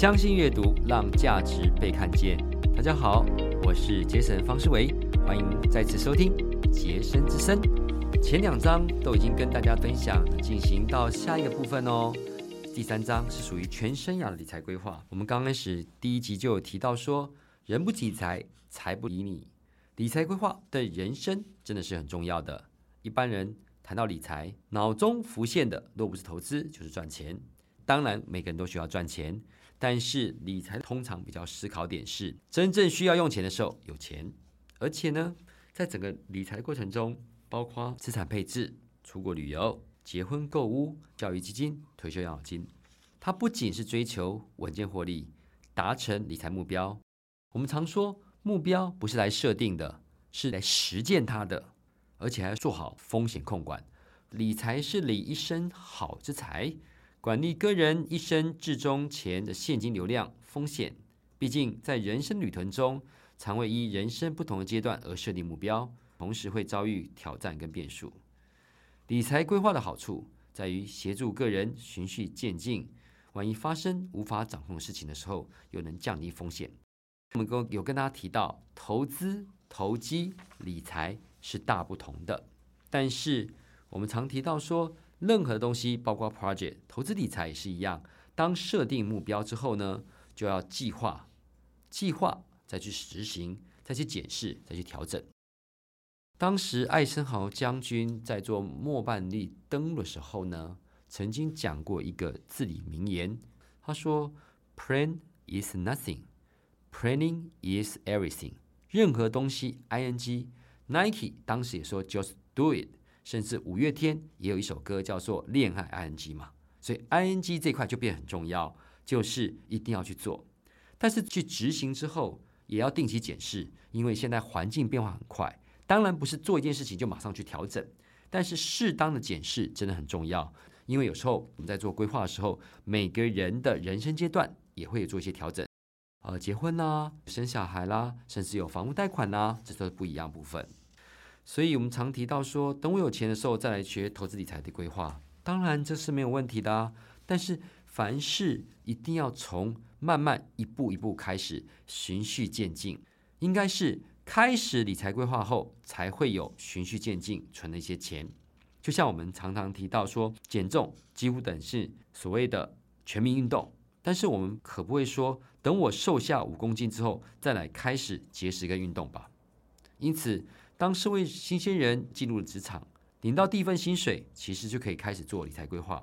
相信阅读，让价值被看见。大家好，我是杰森方世维，欢迎再次收听杰森之声。前两章都已经跟大家分享，进行到下一个部分哦。第三章是属于全生涯的理财规划。我们刚开始第一集就有提到说，人不理财，财不理你。理财规划对人生真的是很重要的。一般人谈到理财，脑中浮现的若不是投资，就是赚钱。当然，每个人都需要赚钱，但是理财通常比较思考点是，真正需要用钱的时候有钱。而且呢，在整个理财过程中，包括资产配置、出国旅游、结婚购物、教育基金、退休养老金，它不仅是追求稳健获利、达成理财目标。我们常说，目标不是来设定的，是来实践它的，而且还要做好风险控管。理财是理一身好之财。管理个人一生至终前的现金流量风险，毕竟在人生旅途中，常会依人生不同的阶段而设定目标，同时会遭遇挑战跟变数。理财规划的好处在于协助个人循序渐进，万一发生无法掌控的事情的时候，又能降低风险。我们跟有跟大家提到，投资、投机、理财是大不同的，但是我们常提到说。任何东西，包括 project 投资理财也是一样。当设定目标之后呢，就要计划，计划再去实行，再去检视，再去调整。当时艾森豪将军在做莫半利登陆的时候呢，曾经讲过一个至理名言，他说：“Plan is nothing, planning is everything。”任何东西，ing Nike 当时也说：“Just do it。”甚至五月天也有一首歌叫做《恋爱 ing》嘛，所以 ing 这块就变很重要，就是一定要去做。但是去执行之后，也要定期检视，因为现在环境变化很快。当然不是做一件事情就马上去调整，但是适当的检视真的很重要。因为有时候我们在做规划的时候，每个人的人生阶段也会有做一些调整，呃，结婚啦、生小孩啦，甚至有房屋贷款啦，这都是不一样部分。所以，我们常提到说，等我有钱的时候再来学投资理财的规划，当然这是没有问题的啊。但是，凡事一定要从慢慢一步一步开始，循序渐进。应该是开始理财规划后，才会有循序渐进存的一些钱。就像我们常常提到说，减重几乎等是所谓的全民运动，但是我们可不会说，等我瘦下五公斤之后，再来开始节食跟运动吧。因此。当社会新鲜人进入了职场，领到第一份薪水，其实就可以开始做理财规划。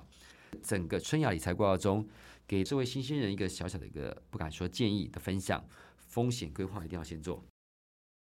整个春芽理财规划中，给这位新鲜人一个小小的一个不敢说建议的分享：风险规划一定要先做，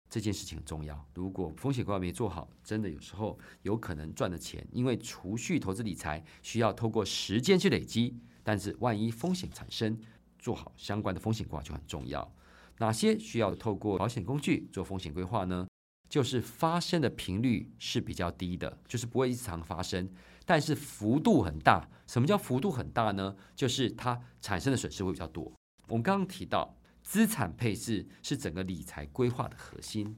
这件事情很重要。如果风险规划没做好，真的有时候有可能赚的钱，因为储蓄投资理财需要透过时间去累积，但是万一风险产生，做好相关的风险规划就很重要。哪些需要透过保险工具做风险规划呢？就是发生的频率是比较低的，就是不会经常发生，但是幅度很大。什么叫幅度很大呢？就是它产生的损失会比较多。我们刚刚提到，资产配置是整个理财规划的核心。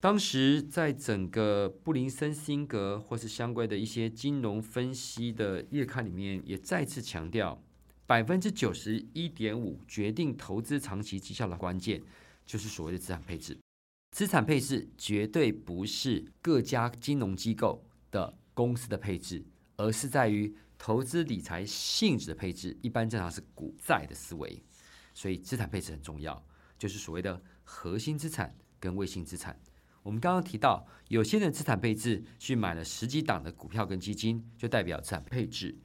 当时在整个布林森辛格或是相关的一些金融分析的月刊里面，也再次强调，百分之九十一点五决定投资长期绩效的关键，就是所谓的资产配置。资产配置绝对不是各家金融机构的公司的配置，而是在于投资理财性质的配置。一般正常是股债的思维，所以资产配置很重要，就是所谓的核心资产跟卫星资产。我们刚刚提到，有些人资产配置去买了十几档的股票跟基金，就代表资产配置，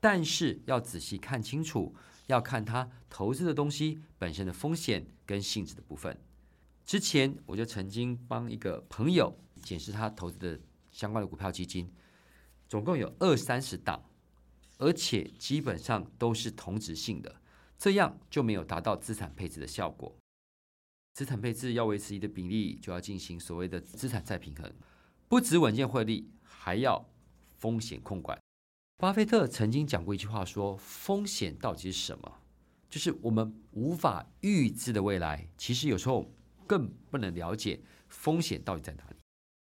但是要仔细看清楚，要看他投资的东西本身的风险跟性质的部分。之前我就曾经帮一个朋友检视他投资的相关的股票基金，总共有二三十档，而且基本上都是同质性的，这样就没有达到资产配置的效果。资产配置要维持一的比例，就要进行所谓的资产再平衡，不止稳健获利，还要风险控管。巴菲特曾经讲过一句话，说风险到底是什么？就是我们无法预知的未来。其实有时候。更不能了解风险到底在哪里。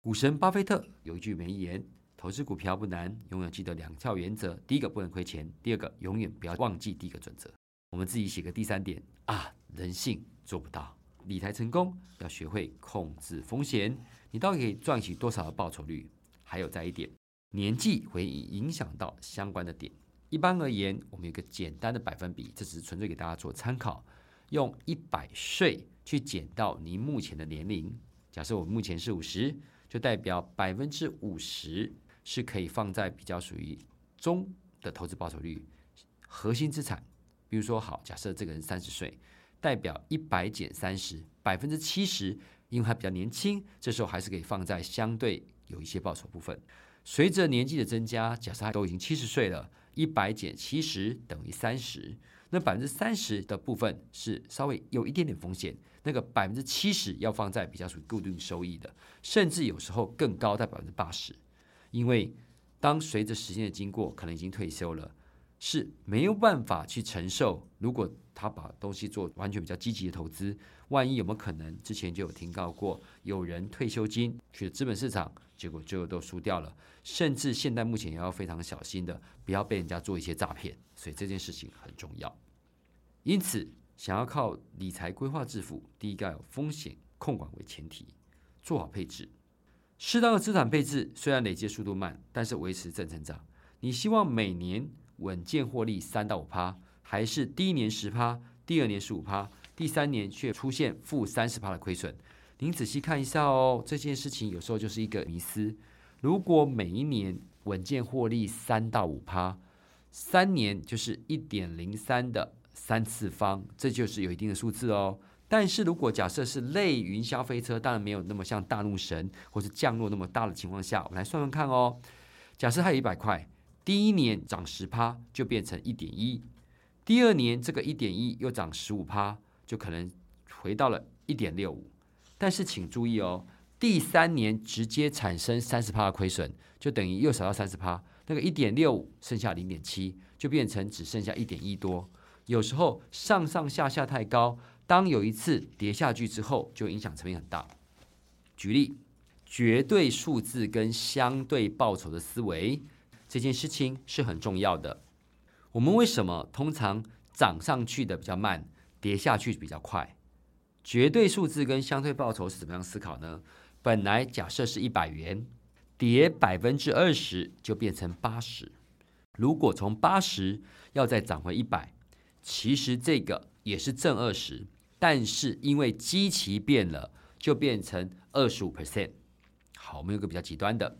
股神巴菲特有一句名言：“投资股票不难，永远记得两条原则：第一个不能亏钱，第二个永远不要忘记第一个准则。”我们自己写个第三点啊，人性做不到。理财成功要学会控制风险，你到底可以赚取多少的报酬率？还有再一点，年纪会影响到相关的点。一般而言，我们有个简单的百分比，这只是纯粹给大家做参考。用一百岁去减到您目前的年龄，假设我目前是五十，就代表百分之五十是可以放在比较属于中的投资报酬率核心资产。比如说，好，假设这个人三十岁，代表一百减三十，百分之七十，因为他比较年轻，这时候还是可以放在相对有一些报酬部分。随着年纪的增加，假设他都已经七十岁了。一百减七十等于三十，那百分之三十的部分是稍微有一点点风险，那个百分之七十要放在比较属于固定收益的，甚至有时候更高在百分之八十，因为当随着时间的经过，可能已经退休了。是没有办法去承受，如果他把东西做完全比较积极的投资，万一有没有可能？之前就有听到过，有人退休金去资本市场，结果最后都输掉了。甚至现在目前也要非常小心的，不要被人家做一些诈骗。所以这件事情很重要。因此，想要靠理财规划致富，第一个有风险控管为前提，做好配置，适当的资产配置，虽然累积速度慢，但是维持正成长。你希望每年。稳健获利三到五趴，还是第一年十趴，第二年十五趴，第三年却出现负三十趴的亏损？您仔细看一下哦，这件事情有时候就是一个迷思。如果每一年稳健获利三到五趴，三年就是一点零三的三次方，这就是有一定的数字哦。但是如果假设是类云霄飞车，当然没有那么像大怒神或是降落那么大的情况下，我们来算算看哦。假设它有一百块。第一年涨十趴就变成一点一，第二年这个一点一又涨十五趴，就可能回到了一点六五。但是请注意哦，第三年直接产生三十趴的亏损，就等于又少到三十趴，那个一点六五剩下零点七，就变成只剩下一点一多。有时候上上下下太高，当有一次跌下去之后，就影响层面很大。举例，绝对数字跟相对报酬的思维。这件事情是很重要的。我们为什么通常涨上去的比较慢，跌下去比较快？绝对数字跟相对报酬是怎么样思考呢？本来假设是一百元，跌百分之二十就变成八十。如果从八十要再涨回一百，其实这个也是正二十，但是因为基期变了，就变成二十五 percent。好，我们有个比较极端的。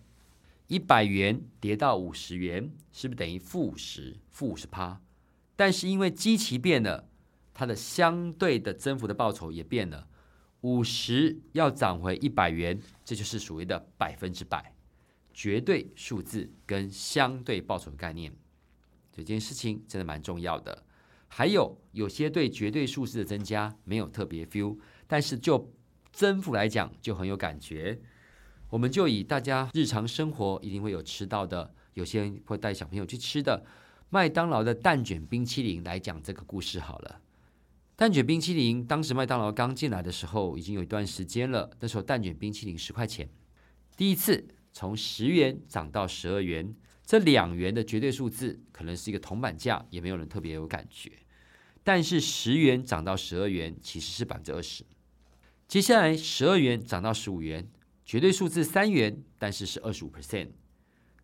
一百元跌到五十元，是不是等于负十、负五十趴？但是因为基期变了，它的相对的增幅的报酬也变了。五十要涨回一百元，这就是所谓的百分之百，绝对数字跟相对报酬的概念。这件事情真的蛮重要的。还有有些对绝对数字的增加没有特别 feel，但是就增幅来讲就很有感觉。我们就以大家日常生活一定会有吃到的，有些人会带小朋友去吃的麦当劳的蛋卷冰淇淋来讲这个故事好了。蛋卷冰淇淋当时麦当劳刚进来的时候已经有一段时间了，那时候蛋卷冰淇淋十块钱，第一次从十元涨到十二元，这两元的绝对数字可能是一个铜板价，也没有人特别有感觉。但是十元涨到十二元其实是百分之二十，接下来十二元涨到十五元。绝对数字三元，但是是二十五 percent。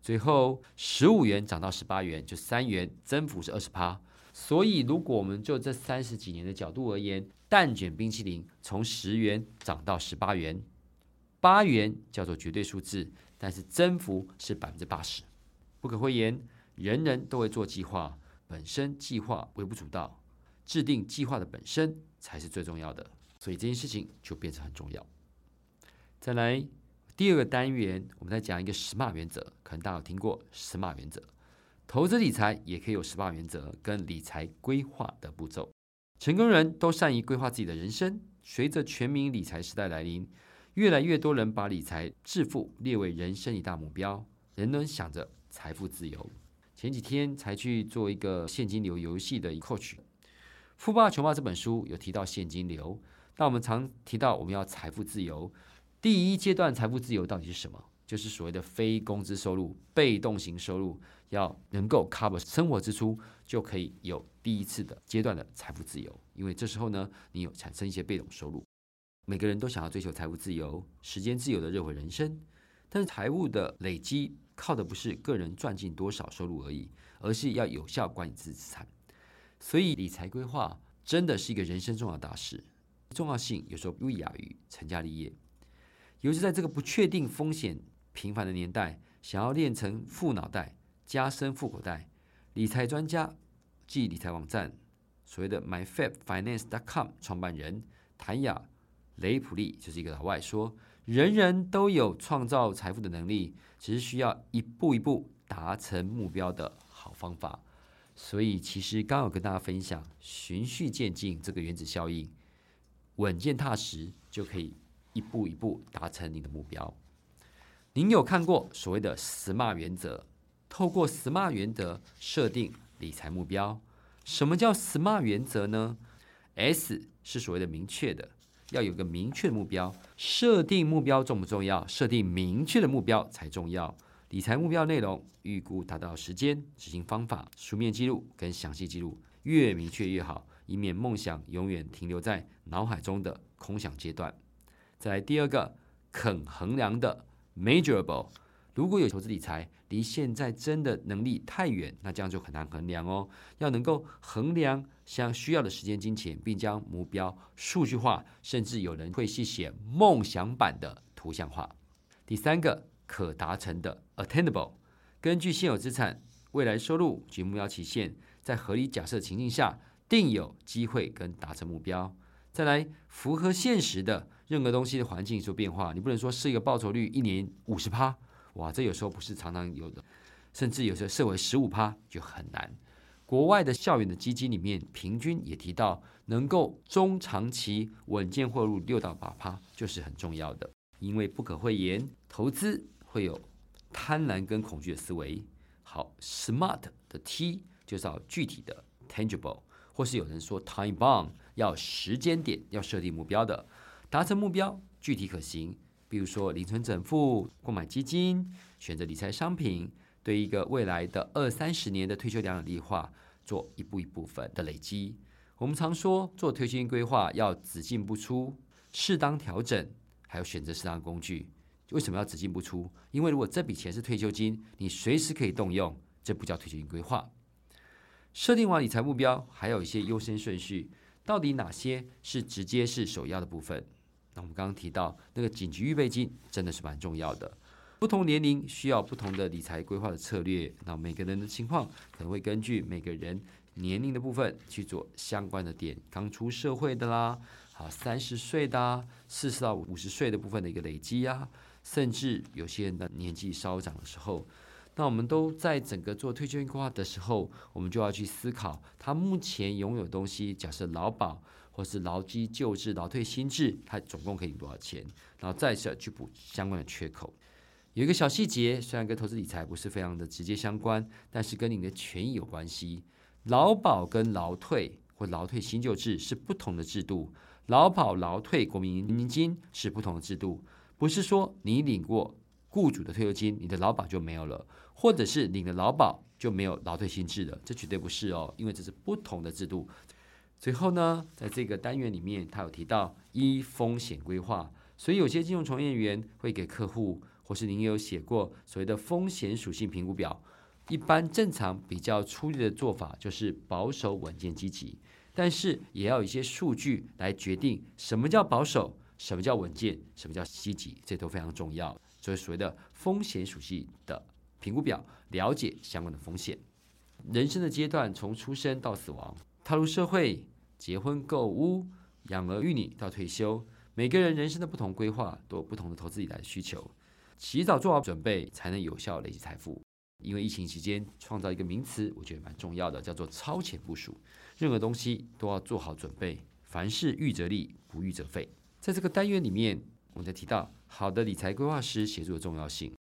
最后十五元涨到十八元，就三元，增幅是二十趴。所以如果我们就这三十几年的角度而言，蛋卷冰淇淋从十元涨到十八元，八元叫做绝对数字，但是增幅是百分之八十。不可讳言，人人都会做计划，本身计划微不足道，制定计划的本身才是最重要的。所以这件事情就变成很重要。再来第二个单元，我们再讲一个十码原则，可能大家有听过十码原则。投资理财也可以有十八原则跟理财规划的步骤。成功人都善于规划自己的人生。随着全民理财时代来临，越来越多人把理财致富列为人生一大目标，人人想着财富自由。前几天才去做一个现金流游戏的 coach，《富爸穷爸》这本书有提到现金流，那我们常提到我们要财富自由。第一阶段财富自由到底是什么？就是所谓的非工资收入、被动型收入，要能够 cover 生活支出，就可以有第一次的阶段的财富自由。因为这时候呢，你有产生一些被动收入。每个人都想要追求财务自由、时间自由的热火人生，但是财务的累积靠的不是个人赚进多少收入而已，而是要有效管理自己资产。所以理财规划真的是一个人生重要大事，重要性有时候不亚于成家立业。尤其在这个不确定、风险频繁的年代，想要练成富脑袋、加深富口袋，理财专家即理财网站所谓的 MyFabFinance.com 创办人谭雅。雷普利就是一个老外说：“人人都有创造财富的能力，只是需要一步一步达成目标的好方法。”所以，其实刚好跟大家分享循序渐进这个原子效应，稳健踏实就可以一步一步达成你的目标。您有看过所谓的 SMART 原则？透过 SMART 原则设定理财目标。什么叫 SMART 原则呢？S 是所谓的明确的。要有个明确的目标，设定目标重不重要？设定明确的目标才重要。理财目标内容、预估达到时间、执行方法、书面记录跟详细记录，越明确越好，以免梦想永远停留在脑海中的空想阶段。再来第二个，肯衡量的 （measurable）。如果有投资理财离现在真的能力太远，那这样就很难衡量哦。要能够衡量相需要的时间、金钱，并将目标数据化，甚至有人会去写梦想版的图像化。第三个，可达成的 （attainable）。根据现有资产、未来收入及目标期限，在合理假设情境下，定有机会跟达成目标。再来，符合现实的，任何东西的环境所变化，你不能说是一个报酬率一年五十趴。哇，这有时候不是常常有的，甚至有时候设为十五趴就很难。国外的校园的基金里面，平均也提到能够中长期稳健汇入六到八趴，就是很重要的。因为不可讳言，投资会有贪婪跟恐惧的思维。好，smart 的 T 就是要具体的 tangible，或是有人说 time bound 要时间点要设定目标的，达成目标具体可行。比如说，零存整付、购买基金、选择理财商品，对一个未来的二三十年的退休养老计划做一步一部分的累积。我们常说，做退休金规划要只进不出，适当调整，还有选择适当工具。为什么要只进不出？因为如果这笔钱是退休金，你随时可以动用，这不叫退休金规划。设定完理财目标，还有一些优先顺序，到底哪些是直接是首要的部分？那我们刚刚提到那个紧急预备金真的是蛮重要的。不同年龄需要不同的理财规划的策略，那每个人的情况可能会根据每个人年龄的部分去做相关的点。刚出社会的啦，好三十岁的、四十到五十岁的部分的一个累积啊，甚至有些人的年纪稍长的时候，那我们都在整个做退休规划的时候，我们就要去思考他目前拥有东西，假设劳保。或是劳基旧制、劳退新制，它总共可以多少钱？然后再去补相关的缺口。有一个小细节，虽然跟投资理财不是非常的直接相关，但是跟你的权益有关系。劳保跟劳退或劳退新旧制是不同的制度。劳保、劳退、国民年金是不同的制度，不是说你领过雇主的退休金，你的劳保就没有了，或者是领了劳保就没有劳退新制了，这绝对不是哦，因为这是不同的制度。最后呢，在这个单元里面，他有提到一风险规划，所以有些金融从业员会给客户，或是您有写过所谓的风险属性评估表。一般正常比较粗略的做法就是保守、稳健、积极，但是也要有一些数据来决定什么叫保守，什么叫稳健，什么叫积极，这都非常重要。所以所谓的风险属性的评估表，了解相关的风险。人生的阶段从出生到死亡。踏入社会、结婚、购屋、养儿育女到退休，每个人人生的不同规划都有不同的投资理财需求。起早做好准备，才能有效累积财富。因为疫情期间创造一个名词，我觉得蛮重要的，叫做超前部署。任何东西都要做好准备，凡事预则立，不预则废。在这个单元里面，我们在提到好的理财规划师协助的重要性。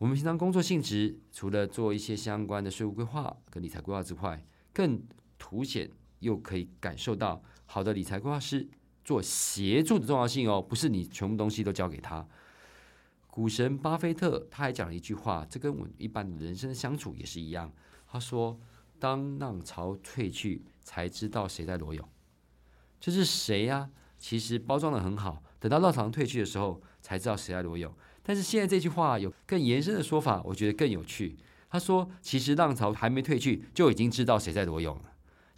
我们平常工作性质，除了做一些相关的税务规划跟理财规划之外，更凸显又可以感受到好的理财规划师做协助的重要性哦，不是你全部东西都交给他。股神巴菲特他还讲了一句话，这跟我一般的人生相处也是一样。他说：“当浪潮退去，才知道谁在裸泳。”这是谁呀？其实包装的很好，等到浪潮退去的时候，才知道谁在裸泳。但是现在这句话有更延伸的说法，我觉得更有趣。他说：“其实浪潮还没退去，就已经知道谁在裸泳了。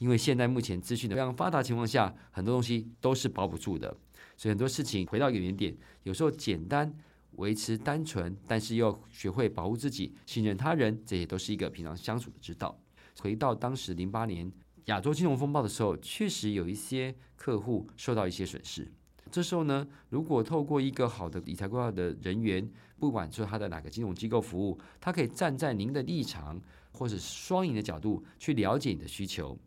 因为现在目前资讯的非常发达情况下，很多东西都是保不住的。所以很多事情回到原点，有时候简单维持单纯，但是又学会保护自己、信任他人，这些都是一个平常相处的之道。回到当时零八年亚洲金融风暴的时候，确实有一些客户受到一些损失。这时候呢，如果透过一个好的理财规划的人员，不管说他的哪个金融机构服务，他可以站在您的立场或者双赢的角度去了解你的需求。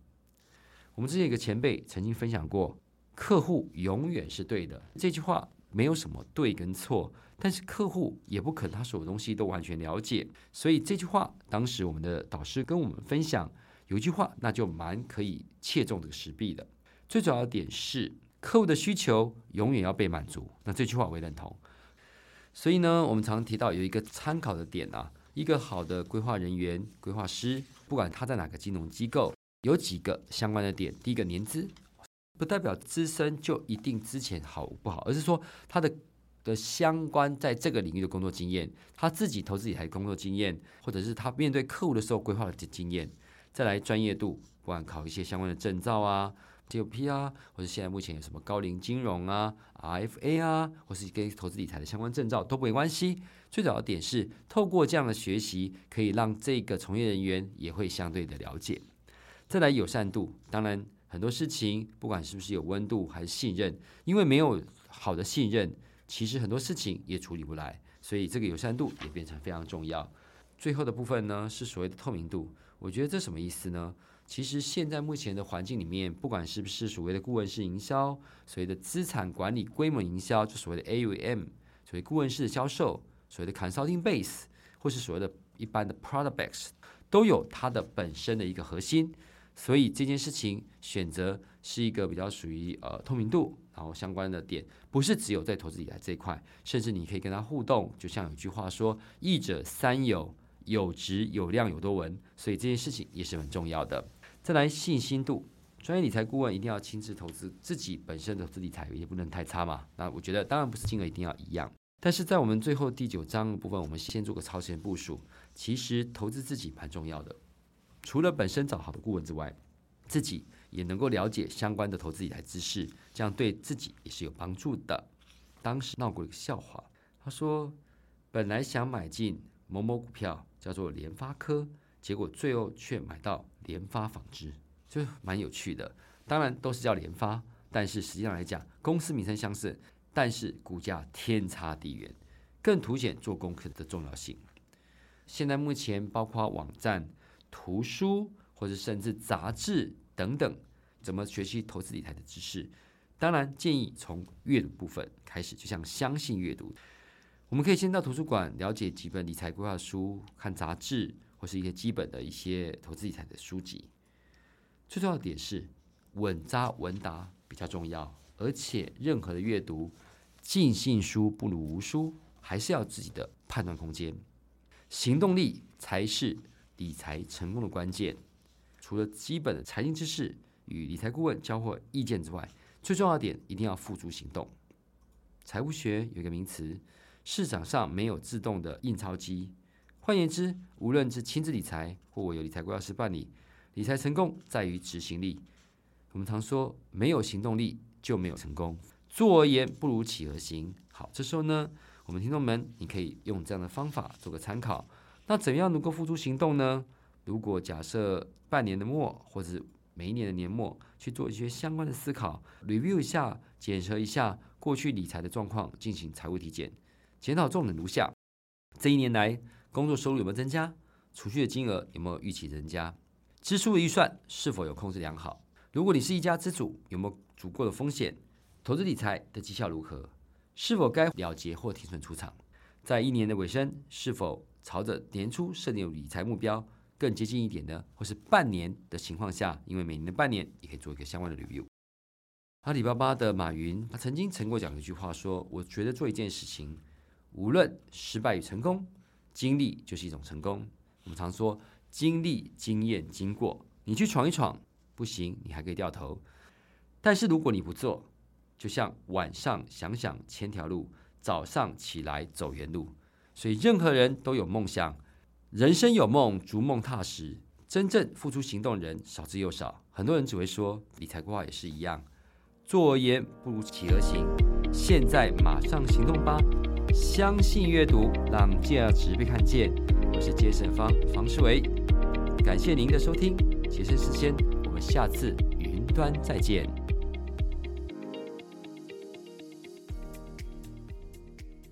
我们之前有个前辈曾经分享过，客户永远是对的这句话没有什么对跟错，但是客户也不可能他所有东西都完全了解，所以这句话当时我们的导师跟我们分享有一句话，那就蛮可以切中这个实弊的。最主要的点是。客户的需求永远要被满足，那这句话我也认同。所以呢，我们常提到有一个参考的点啊，一个好的规划人员、规划师，不管他在哪个金融机构，有几个相关的点。第一个，年资不代表资深就一定之前好不好，而是说他的的相关在这个领域的工作经验，他自己投资理财工作经验，或者是他面对客户的时候规划的经验，再来专业度，不管考一些相关的证照啊。T O P 啊，或者现在目前有什么高龄金融啊、R F A 啊，或是跟投资理财的相关证照都没关系。最早的点是透过这样的学习，可以让这个从业人员也会相对的了解。再来友善度，当然很多事情不管是不是有温度还是信任，因为没有好的信任，其实很多事情也处理不来，所以这个友善度也变成非常重要。最后的部分呢，是所谓的透明度。我觉得这什么意思呢？其实现在目前的环境里面，不管是不是所谓的顾问式营销，所谓的资产管理规模营销，就所谓的 AUM，所谓顾问式的销售，所谓的 consulting base，或是所谓的一般的 product base，都有它的本身的一个核心。所以这件事情选择是一个比较属于呃透明度，然后相关的点，不是只有在投资理财这一块，甚至你可以跟他互动。就像有句话说：“益者三有，有质、有量、有多闻。”所以这件事情也是很重要的。再来信心度，专业理财顾问一定要亲自投资，自己本身的投资理财也不能太差嘛。那我觉得当然不是金额一定要一样，但是在我们最后第九章部分，我们先做个超前部署。其实投资自己蛮重要的，除了本身找好的顾问之外，自己也能够了解相关的投资理财知识，这样对自己也是有帮助的。当时闹过一个笑话，他说本来想买进某某股票，叫做联发科。结果最后却买到联发纺织，就蛮有趣的。当然都是叫联发，但是实际上来讲，公司名称相似，但是股价天差地远，更凸显做功课的重要性。现在目前包括网站、图书或者甚至杂志等等，怎么学习投资理财的知识？当然建议从阅读部分开始，就像相信阅读，我们可以先到图书馆了解几本理财规划书，看杂志。或是一些基本的一些投资理财的书籍，最重要的点是稳扎稳打比较重要，而且任何的阅读，尽信书不如无书，还是要自己的判断空间，行动力才是理财成功的关键。除了基本的财经知识与理财顾问交换意见之外，最重要的点一定要付诸行动。财务学有一个名词，市场上没有自动的印钞机。换言之，无论是亲自理财或我有理财规划师办理，理财成功在于执行力。我们常说，没有行动力就没有成功。坐而言不如起而行。好，这时候呢，我们听众们，你可以用这样的方法做个参考。那怎样能够付诸行动呢？如果假设半年的末，或者是每一年的年末，去做一些相关的思考，review 一下，检核一下过去理财的状况，进行财务体检，检讨重点如下：这一年来。工作收入有没有增加？储蓄的金额有没有预期增加？支出的预算是否有控制良好？如果你是一家之主，有没有足够的风险？投资理财的绩效如何？是否该了结或停损出场？在一年的尾声，是否朝着年初设定理财目标更接近一点呢？或是半年的情况下，因为每年的半年也可以做一个相关的 review。阿里巴巴的马云，他曾经曾过讲一句话，说：“我觉得做一件事情。”无论失败与成功，经历就是一种成功。我们常说经历、经验、经过，你去闯一闯，不行，你还可以掉头。但是如果你不做，就像晚上想想千条路，早上起来走原路。所以任何人都有梦想，人生有梦，逐梦踏实。真正付出行动人少之又少，很多人只会说理财规划也是一样，坐而言不如起而行。现在马上行动吧！相信阅读，让价值被看见。我是杰森方方世维，感谢您的收听，杰森时间，我们下次云端再见。